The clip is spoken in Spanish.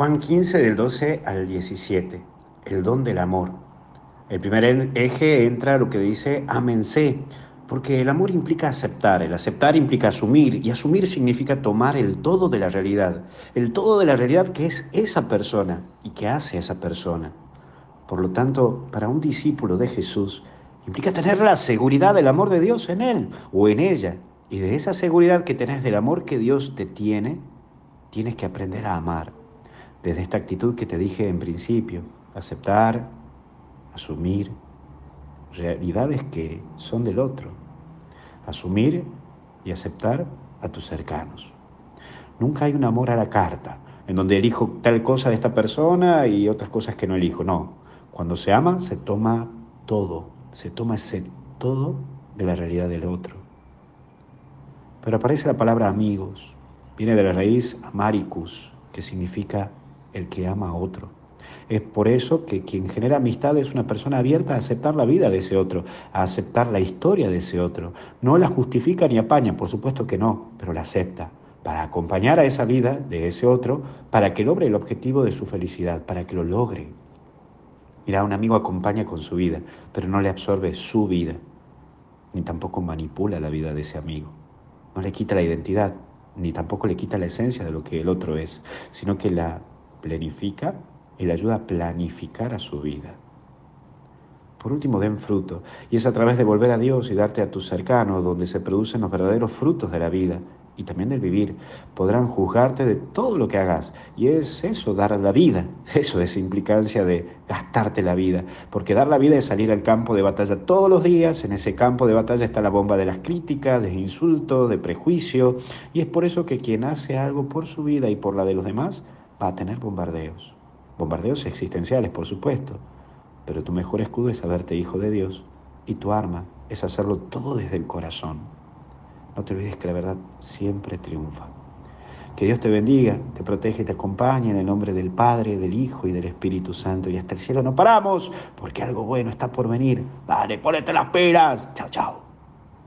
Juan 15 del 12 al 17, el don del amor. El primer eje entra lo que dice amense, porque el amor implica aceptar, el aceptar implica asumir, y asumir significa tomar el todo de la realidad, el todo de la realidad que es esa persona y que hace esa persona. Por lo tanto, para un discípulo de Jesús, implica tener la seguridad del amor de Dios en él o en ella, y de esa seguridad que tenés del amor que Dios te tiene, tienes que aprender a amar desde esta actitud que te dije en principio, aceptar, asumir realidades que son del otro, asumir y aceptar a tus cercanos. Nunca hay un amor a la carta, en donde elijo tal cosa de esta persona y otras cosas que no elijo. No, cuando se ama se toma todo, se toma ese todo de la realidad del otro. Pero aparece la palabra amigos, viene de la raíz amaricus, que significa el que ama a otro. Es por eso que quien genera amistad es una persona abierta a aceptar la vida de ese otro, a aceptar la historia de ese otro. No la justifica ni apaña, por supuesto que no, pero la acepta para acompañar a esa vida de ese otro, para que logre el objetivo de su felicidad, para que lo logre. Mira, un amigo acompaña con su vida, pero no le absorbe su vida, ni tampoco manipula la vida de ese amigo. No le quita la identidad, ni tampoco le quita la esencia de lo que el otro es, sino que la planifica y le ayuda a planificar a su vida. Por último, den fruto, y es a través de volver a Dios y darte a tus cercanos donde se producen los verdaderos frutos de la vida y también del vivir. Podrán juzgarte de todo lo que hagas, y es eso, dar la vida, eso es implicancia de gastarte la vida, porque dar la vida es salir al campo de batalla todos los días, en ese campo de batalla está la bomba de las críticas, de insultos, de prejuicio, y es por eso que quien hace algo por su vida y por la de los demás, va a tener bombardeos. Bombardeos existenciales, por supuesto, pero tu mejor escudo es saberte hijo de Dios y tu arma es hacerlo todo desde el corazón. No te olvides que la verdad siempre triunfa. Que Dios te bendiga, te protege y te acompañe en el nombre del Padre, del Hijo y del Espíritu Santo. Y hasta el cielo no paramos, porque algo bueno está por venir. Dale, ponete las peras. Chao, chao.